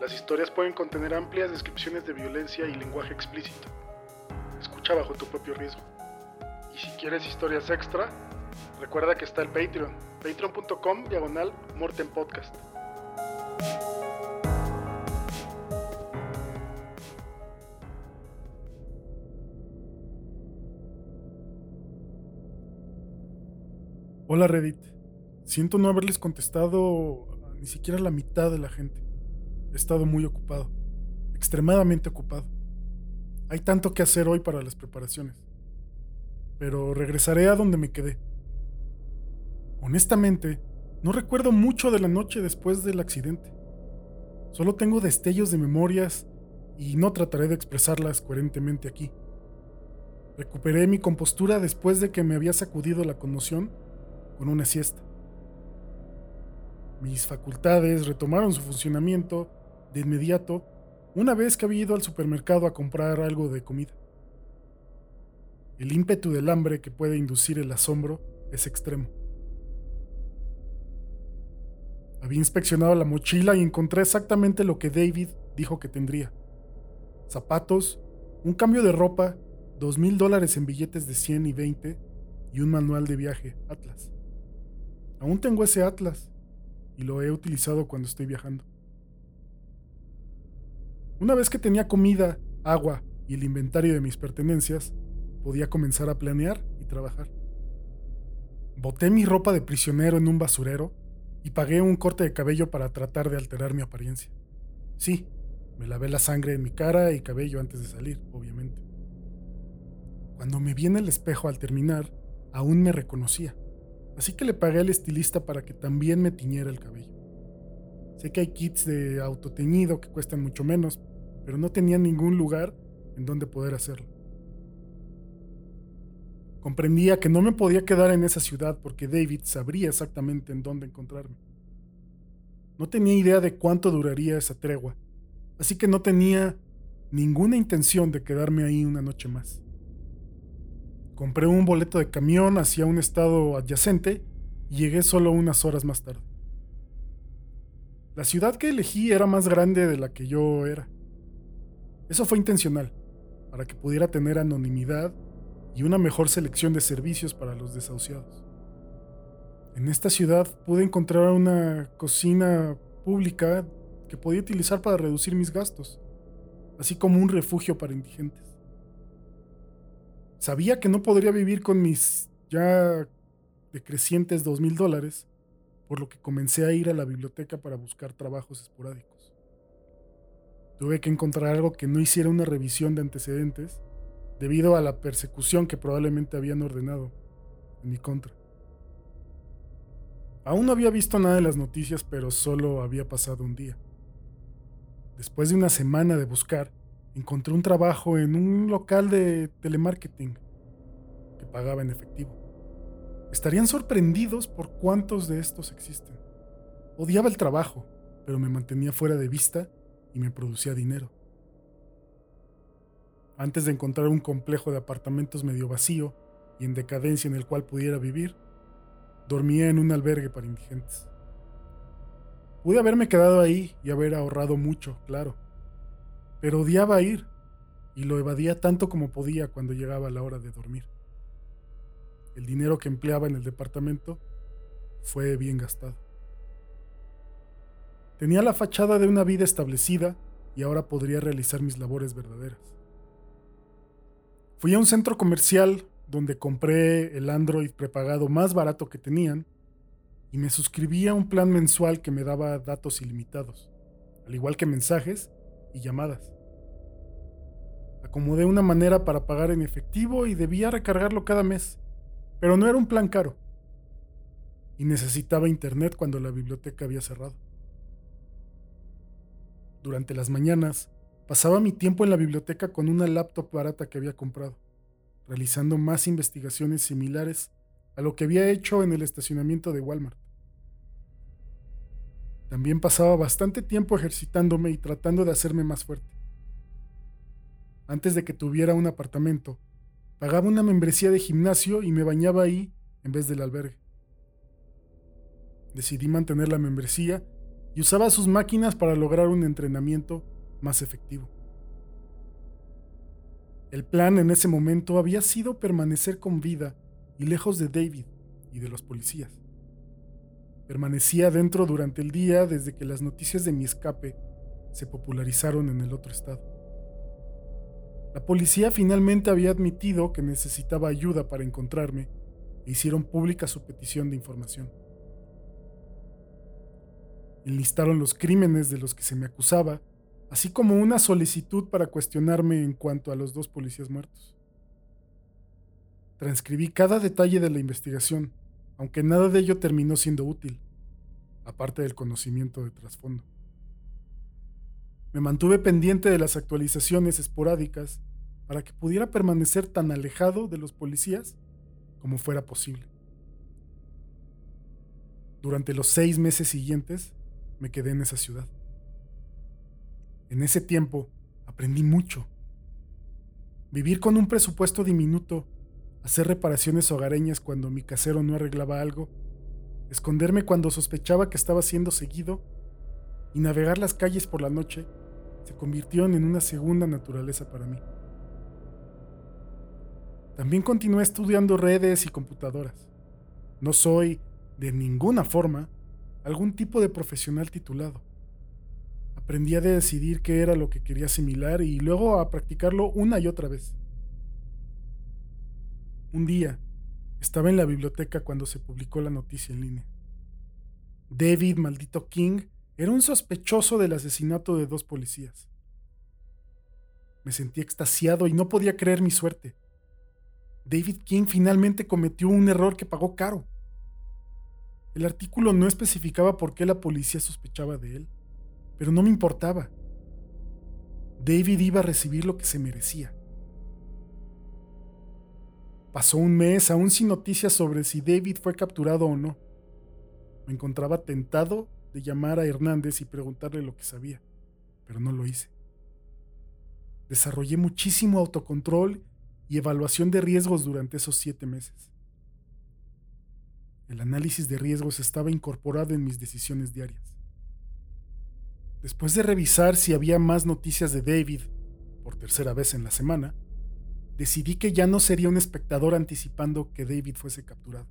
Las historias pueden contener amplias descripciones de violencia y lenguaje explícito. Escucha bajo tu propio riesgo. Y si quieres historias extra, recuerda que está el Patreon, patreon.com diagonal Morten Podcast. Hola Reddit. Siento no haberles contestado ni siquiera la mitad de la gente. He estado muy ocupado, extremadamente ocupado. Hay tanto que hacer hoy para las preparaciones. Pero regresaré a donde me quedé. Honestamente, no recuerdo mucho de la noche después del accidente. Solo tengo destellos de memorias y no trataré de expresarlas coherentemente aquí. Recuperé mi compostura después de que me había sacudido la conmoción con una siesta. Mis facultades retomaron su funcionamiento de inmediato una vez que había ido al supermercado a comprar algo de comida. El ímpetu del hambre que puede inducir el asombro es extremo. Había inspeccionado la mochila y encontré exactamente lo que David dijo que tendría. Zapatos, un cambio de ropa, dos mil dólares en billetes de 100 y 20 y un manual de viaje Atlas. Aún tengo ese atlas y lo he utilizado cuando estoy viajando. Una vez que tenía comida, agua y el inventario de mis pertenencias, podía comenzar a planear y trabajar. Boté mi ropa de prisionero en un basurero y pagué un corte de cabello para tratar de alterar mi apariencia. Sí, me lavé la sangre en mi cara y cabello antes de salir, obviamente. Cuando me vi en el espejo al terminar, aún me reconocía así que le pagué al estilista para que también me tiñera el cabello. Sé que hay kits de autoteñido que cuestan mucho menos, pero no tenía ningún lugar en donde poder hacerlo. Comprendía que no me podía quedar en esa ciudad porque David sabría exactamente en dónde encontrarme. No tenía idea de cuánto duraría esa tregua, así que no tenía ninguna intención de quedarme ahí una noche más. Compré un boleto de camión hacia un estado adyacente y llegué solo unas horas más tarde. La ciudad que elegí era más grande de la que yo era. Eso fue intencional, para que pudiera tener anonimidad y una mejor selección de servicios para los desahuciados. En esta ciudad pude encontrar una cocina pública que podía utilizar para reducir mis gastos, así como un refugio para indigentes. Sabía que no podría vivir con mis ya decrecientes dos mil dólares, por lo que comencé a ir a la biblioteca para buscar trabajos esporádicos. Tuve que encontrar algo que no hiciera una revisión de antecedentes, debido a la persecución que probablemente habían ordenado en mi contra. Aún no había visto nada de las noticias, pero solo había pasado un día. Después de una semana de buscar, encontré un trabajo en un local de telemarketing que pagaba en efectivo. Estarían sorprendidos por cuántos de estos existen. Odiaba el trabajo, pero me mantenía fuera de vista y me producía dinero. Antes de encontrar un complejo de apartamentos medio vacío y en decadencia en el cual pudiera vivir, dormía en un albergue para indigentes. Pude haberme quedado ahí y haber ahorrado mucho, claro pero odiaba ir y lo evadía tanto como podía cuando llegaba la hora de dormir. El dinero que empleaba en el departamento fue bien gastado. Tenía la fachada de una vida establecida y ahora podría realizar mis labores verdaderas. Fui a un centro comercial donde compré el Android prepagado más barato que tenían y me suscribí a un plan mensual que me daba datos ilimitados, al igual que mensajes y llamadas. Acomodé una manera para pagar en efectivo y debía recargarlo cada mes, pero no era un plan caro. Y necesitaba internet cuando la biblioteca había cerrado. Durante las mañanas, Pasaba mi tiempo en la biblioteca con una laptop barata que había comprado, realizando más investigaciones similares a lo que había hecho en el estacionamiento de Walmart. También pasaba bastante tiempo ejercitándome y tratando de hacerme más fuerte. Antes de que tuviera un apartamento, pagaba una membresía de gimnasio y me bañaba ahí en vez del albergue. Decidí mantener la membresía y usaba sus máquinas para lograr un entrenamiento más efectivo. El plan en ese momento había sido permanecer con vida y lejos de David y de los policías. Permanecía dentro durante el día desde que las noticias de mi escape se popularizaron en el otro estado. La policía finalmente había admitido que necesitaba ayuda para encontrarme e hicieron pública su petición de información. Enlistaron los crímenes de los que se me acusaba, así como una solicitud para cuestionarme en cuanto a los dos policías muertos. Transcribí cada detalle de la investigación aunque nada de ello terminó siendo útil, aparte del conocimiento de trasfondo. Me mantuve pendiente de las actualizaciones esporádicas para que pudiera permanecer tan alejado de los policías como fuera posible. Durante los seis meses siguientes me quedé en esa ciudad. En ese tiempo aprendí mucho. Vivir con un presupuesto diminuto hacer reparaciones hogareñas cuando mi casero no arreglaba algo, esconderme cuando sospechaba que estaba siendo seguido y navegar las calles por la noche se convirtieron en una segunda naturaleza para mí. También continué estudiando redes y computadoras. No soy, de ninguna forma, algún tipo de profesional titulado. Aprendí a decidir qué era lo que quería asimilar y luego a practicarlo una y otra vez. Un día, estaba en la biblioteca cuando se publicó la noticia en línea. David Maldito King era un sospechoso del asesinato de dos policías. Me sentí extasiado y no podía creer mi suerte. David King finalmente cometió un error que pagó caro. El artículo no especificaba por qué la policía sospechaba de él, pero no me importaba. David iba a recibir lo que se merecía. Pasó un mes aún sin noticias sobre si David fue capturado o no. Me encontraba tentado de llamar a Hernández y preguntarle lo que sabía, pero no lo hice. Desarrollé muchísimo autocontrol y evaluación de riesgos durante esos siete meses. El análisis de riesgos estaba incorporado en mis decisiones diarias. Después de revisar si había más noticias de David, por tercera vez en la semana, decidí que ya no sería un espectador anticipando que David fuese capturado.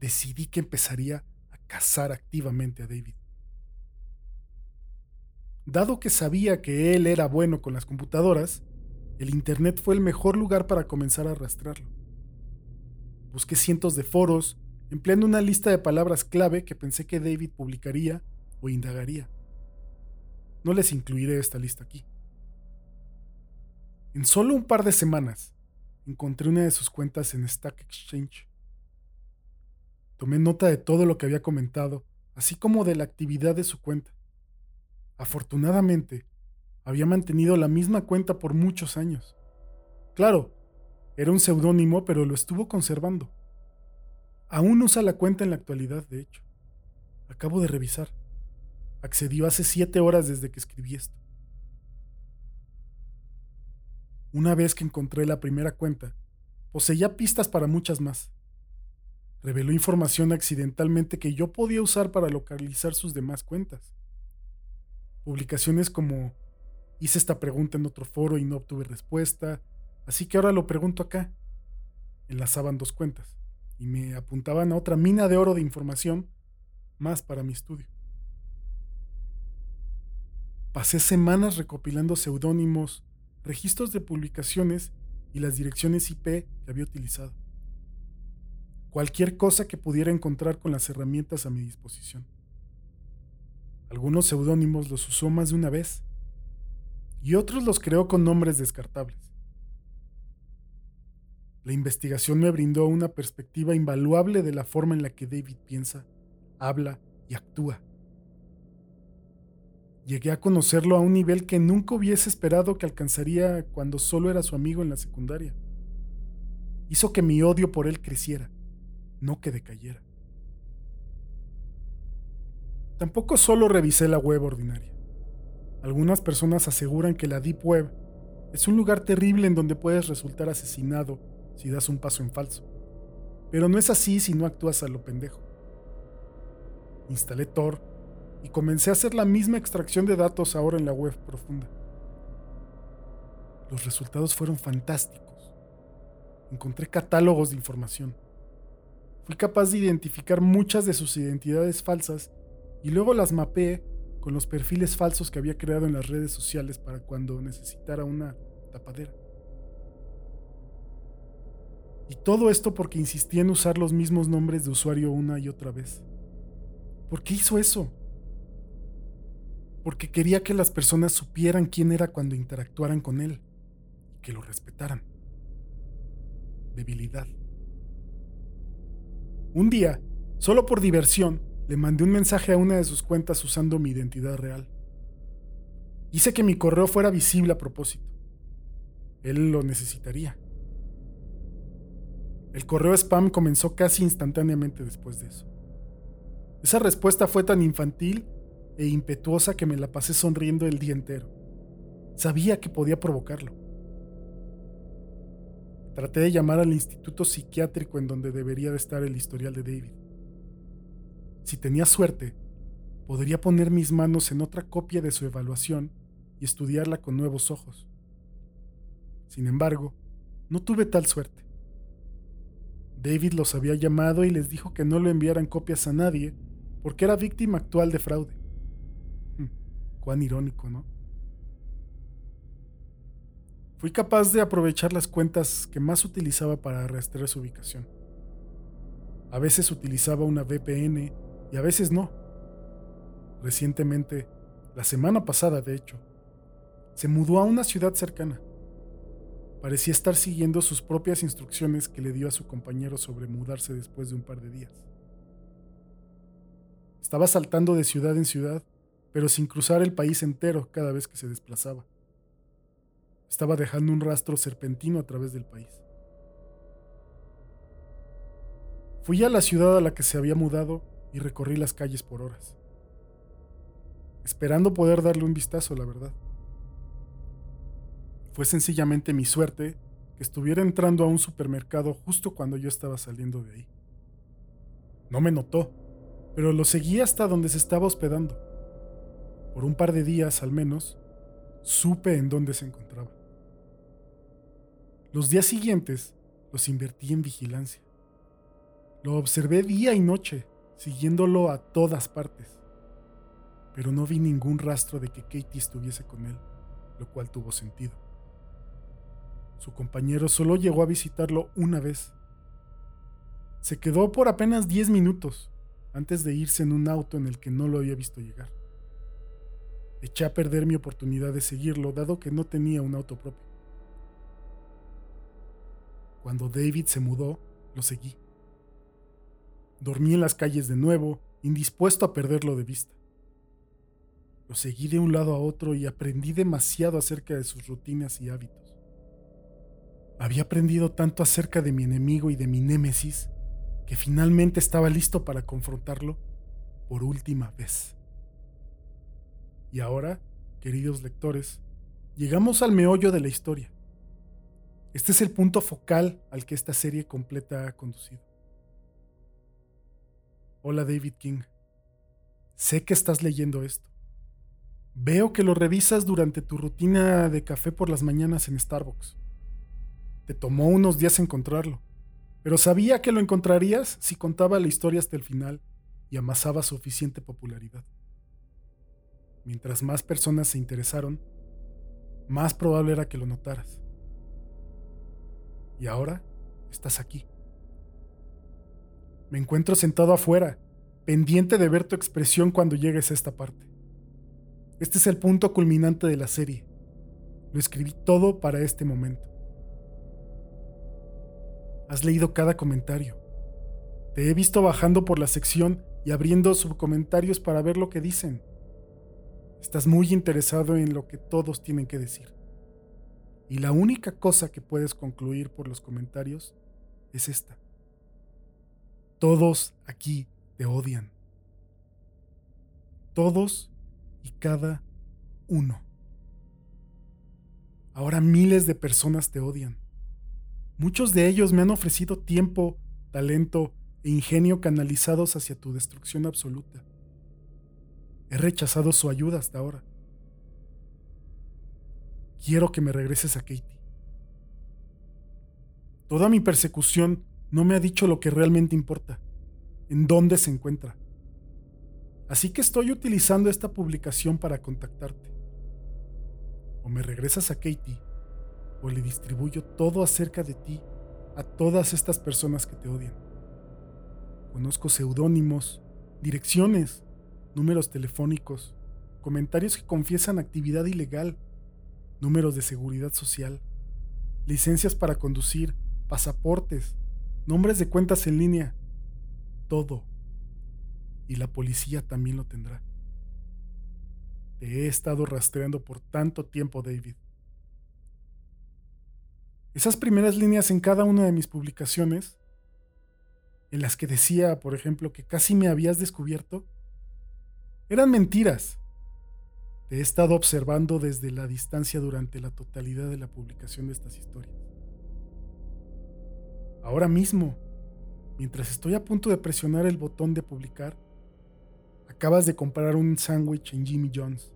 Decidí que empezaría a cazar activamente a David. Dado que sabía que él era bueno con las computadoras, el Internet fue el mejor lugar para comenzar a arrastrarlo. Busqué cientos de foros, empleando una lista de palabras clave que pensé que David publicaría o indagaría. No les incluiré esta lista aquí. En solo un par de semanas, encontré una de sus cuentas en Stack Exchange. Tomé nota de todo lo que había comentado, así como de la actividad de su cuenta. Afortunadamente, había mantenido la misma cuenta por muchos años. Claro, era un seudónimo, pero lo estuvo conservando. Aún usa la cuenta en la actualidad, de hecho. Acabo de revisar. Accedió hace siete horas desde que escribí esto. Una vez que encontré la primera cuenta, poseía pistas para muchas más. Reveló información accidentalmente que yo podía usar para localizar sus demás cuentas. Publicaciones como hice esta pregunta en otro foro y no obtuve respuesta, así que ahora lo pregunto acá. Enlazaban dos cuentas y me apuntaban a otra mina de oro de información más para mi estudio. Pasé semanas recopilando seudónimos, registros de publicaciones y las direcciones IP que había utilizado. Cualquier cosa que pudiera encontrar con las herramientas a mi disposición. Algunos seudónimos los usó más de una vez y otros los creó con nombres descartables. La investigación me brindó una perspectiva invaluable de la forma en la que David piensa, habla y actúa. Llegué a conocerlo a un nivel que nunca hubiese esperado que alcanzaría cuando solo era su amigo en la secundaria. Hizo que mi odio por él creciera, no que decayera. Tampoco solo revisé la web ordinaria. Algunas personas aseguran que la Deep Web es un lugar terrible en donde puedes resultar asesinado si das un paso en falso. Pero no es así si no actúas a lo pendejo. Instalé Tor y comencé a hacer la misma extracción de datos ahora en la web profunda. Los resultados fueron fantásticos. Encontré catálogos de información. Fui capaz de identificar muchas de sus identidades falsas y luego las mapeé con los perfiles falsos que había creado en las redes sociales para cuando necesitara una tapadera. Y todo esto porque insistí en usar los mismos nombres de usuario una y otra vez. ¿Por qué hizo eso? Porque quería que las personas supieran quién era cuando interactuaran con él y que lo respetaran. Debilidad. Un día, solo por diversión, le mandé un mensaje a una de sus cuentas usando mi identidad real. Hice que mi correo fuera visible a propósito. Él lo necesitaría. El correo spam comenzó casi instantáneamente después de eso. Esa respuesta fue tan infantil e impetuosa que me la pasé sonriendo el día entero. Sabía que podía provocarlo. Traté de llamar al instituto psiquiátrico en donde debería de estar el historial de David. Si tenía suerte, podría poner mis manos en otra copia de su evaluación y estudiarla con nuevos ojos. Sin embargo, no tuve tal suerte. David los había llamado y les dijo que no le enviaran copias a nadie porque era víctima actual de fraude. Hmm, cuán irónico, ¿no? Fui capaz de aprovechar las cuentas que más utilizaba para rastrear su ubicación. A veces utilizaba una VPN y a veces no. Recientemente, la semana pasada de hecho, se mudó a una ciudad cercana. Parecía estar siguiendo sus propias instrucciones que le dio a su compañero sobre mudarse después de un par de días. Estaba saltando de ciudad en ciudad, pero sin cruzar el país entero cada vez que se desplazaba. Estaba dejando un rastro serpentino a través del país. Fui a la ciudad a la que se había mudado y recorrí las calles por horas, esperando poder darle un vistazo, la verdad. Fue sencillamente mi suerte que estuviera entrando a un supermercado justo cuando yo estaba saliendo de ahí. No me notó, pero lo seguí hasta donde se estaba hospedando. Por un par de días al menos, supe en dónde se encontraba. Los días siguientes los invertí en vigilancia. Lo observé día y noche, siguiéndolo a todas partes. Pero no vi ningún rastro de que Katie estuviese con él, lo cual tuvo sentido. Su compañero solo llegó a visitarlo una vez. Se quedó por apenas 10 minutos antes de irse en un auto en el que no lo había visto llegar. Eché a perder mi oportunidad de seguirlo dado que no tenía un auto propio. Cuando David se mudó, lo seguí. Dormí en las calles de nuevo, indispuesto a perderlo de vista. Lo seguí de un lado a otro y aprendí demasiado acerca de sus rutinas y hábitos. Había aprendido tanto acerca de mi enemigo y de mi némesis que finalmente estaba listo para confrontarlo por última vez. Y ahora, queridos lectores, llegamos al meollo de la historia. Este es el punto focal al que esta serie completa ha conducido. Hola David King. Sé que estás leyendo esto. Veo que lo revisas durante tu rutina de café por las mañanas en Starbucks. Te tomó unos días encontrarlo, pero sabía que lo encontrarías si contaba la historia hasta el final y amasaba suficiente popularidad. Mientras más personas se interesaron, más probable era que lo notaras. Y ahora estás aquí. Me encuentro sentado afuera, pendiente de ver tu expresión cuando llegues a esta parte. Este es el punto culminante de la serie. Lo escribí todo para este momento. Has leído cada comentario. Te he visto bajando por la sección y abriendo subcomentarios para ver lo que dicen. Estás muy interesado en lo que todos tienen que decir. Y la única cosa que puedes concluir por los comentarios es esta. Todos aquí te odian. Todos y cada uno. Ahora miles de personas te odian. Muchos de ellos me han ofrecido tiempo, talento e ingenio canalizados hacia tu destrucción absoluta. He rechazado su ayuda hasta ahora. Quiero que me regreses a Katie. Toda mi persecución no me ha dicho lo que realmente importa, en dónde se encuentra. Así que estoy utilizando esta publicación para contactarte. O me regresas a Katie, o le distribuyo todo acerca de ti a todas estas personas que te odian. Conozco seudónimos, direcciones, números telefónicos, comentarios que confiesan actividad ilegal, números de seguridad social, licencias para conducir, pasaportes, nombres de cuentas en línea, todo. Y la policía también lo tendrá. Te he estado rastreando por tanto tiempo, David. Esas primeras líneas en cada una de mis publicaciones, en las que decía, por ejemplo, que casi me habías descubierto, eran mentiras. Te he estado observando desde la distancia durante la totalidad de la publicación de estas historias. Ahora mismo, mientras estoy a punto de presionar el botón de publicar, acabas de comprar un sándwich en Jimmy John's.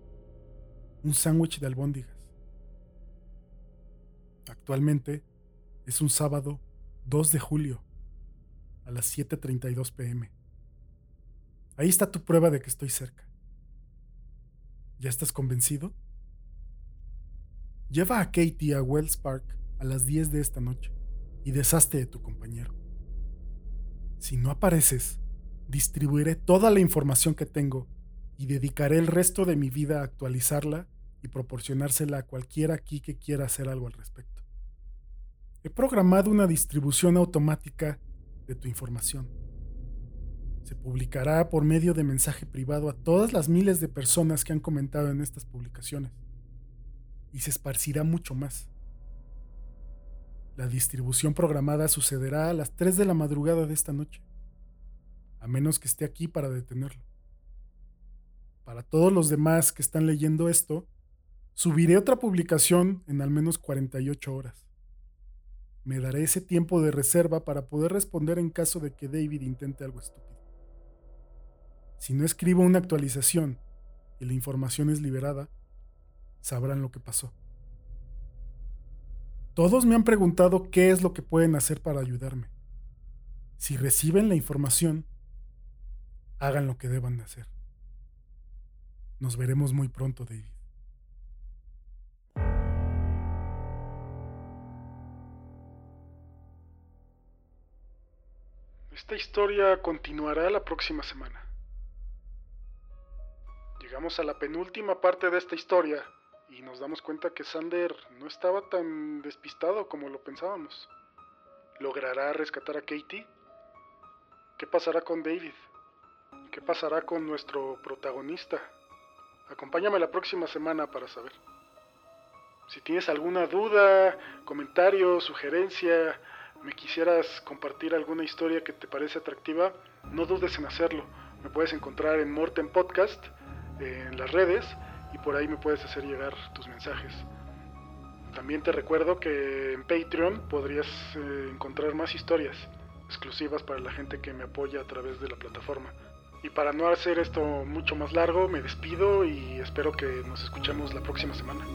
Un sándwich de albóndigas. Actualmente es un sábado 2 de julio a las 7.32 pm. Ahí está tu prueba de que estoy cerca. ¿Ya estás convencido? Lleva a Katie a Wells Park a las 10 de esta noche y deshazte de tu compañero. Si no apareces, distribuiré toda la información que tengo y dedicaré el resto de mi vida a actualizarla y proporcionársela a cualquiera aquí que quiera hacer algo al respecto. He programado una distribución automática de tu información. Se publicará por medio de mensaje privado a todas las miles de personas que han comentado en estas publicaciones. Y se esparcirá mucho más. La distribución programada sucederá a las 3 de la madrugada de esta noche, a menos que esté aquí para detenerlo. Para todos los demás que están leyendo esto, subiré otra publicación en al menos 48 horas. Me daré ese tiempo de reserva para poder responder en caso de que David intente algo estúpido. Si no escribo una actualización y la información es liberada, sabrán lo que pasó. Todos me han preguntado qué es lo que pueden hacer para ayudarme. Si reciben la información, hagan lo que deban de hacer. Nos veremos muy pronto, David. Esta historia continuará la próxima semana. Llegamos a la penúltima parte de esta historia y nos damos cuenta que Sander no estaba tan despistado como lo pensábamos. ¿Logrará rescatar a Katie? ¿Qué pasará con David? ¿Qué pasará con nuestro protagonista? Acompáñame la próxima semana para saber. Si tienes alguna duda, comentario, sugerencia, me quisieras compartir alguna historia que te parece atractiva, no dudes en hacerlo. Me puedes encontrar en Morten Podcast, en las redes, y por ahí me puedes hacer llegar tus mensajes. También te recuerdo que en Patreon podrías eh, encontrar más historias exclusivas para la gente que me apoya a través de la plataforma. Y para no hacer esto mucho más largo, me despido y espero que nos escuchemos la próxima semana.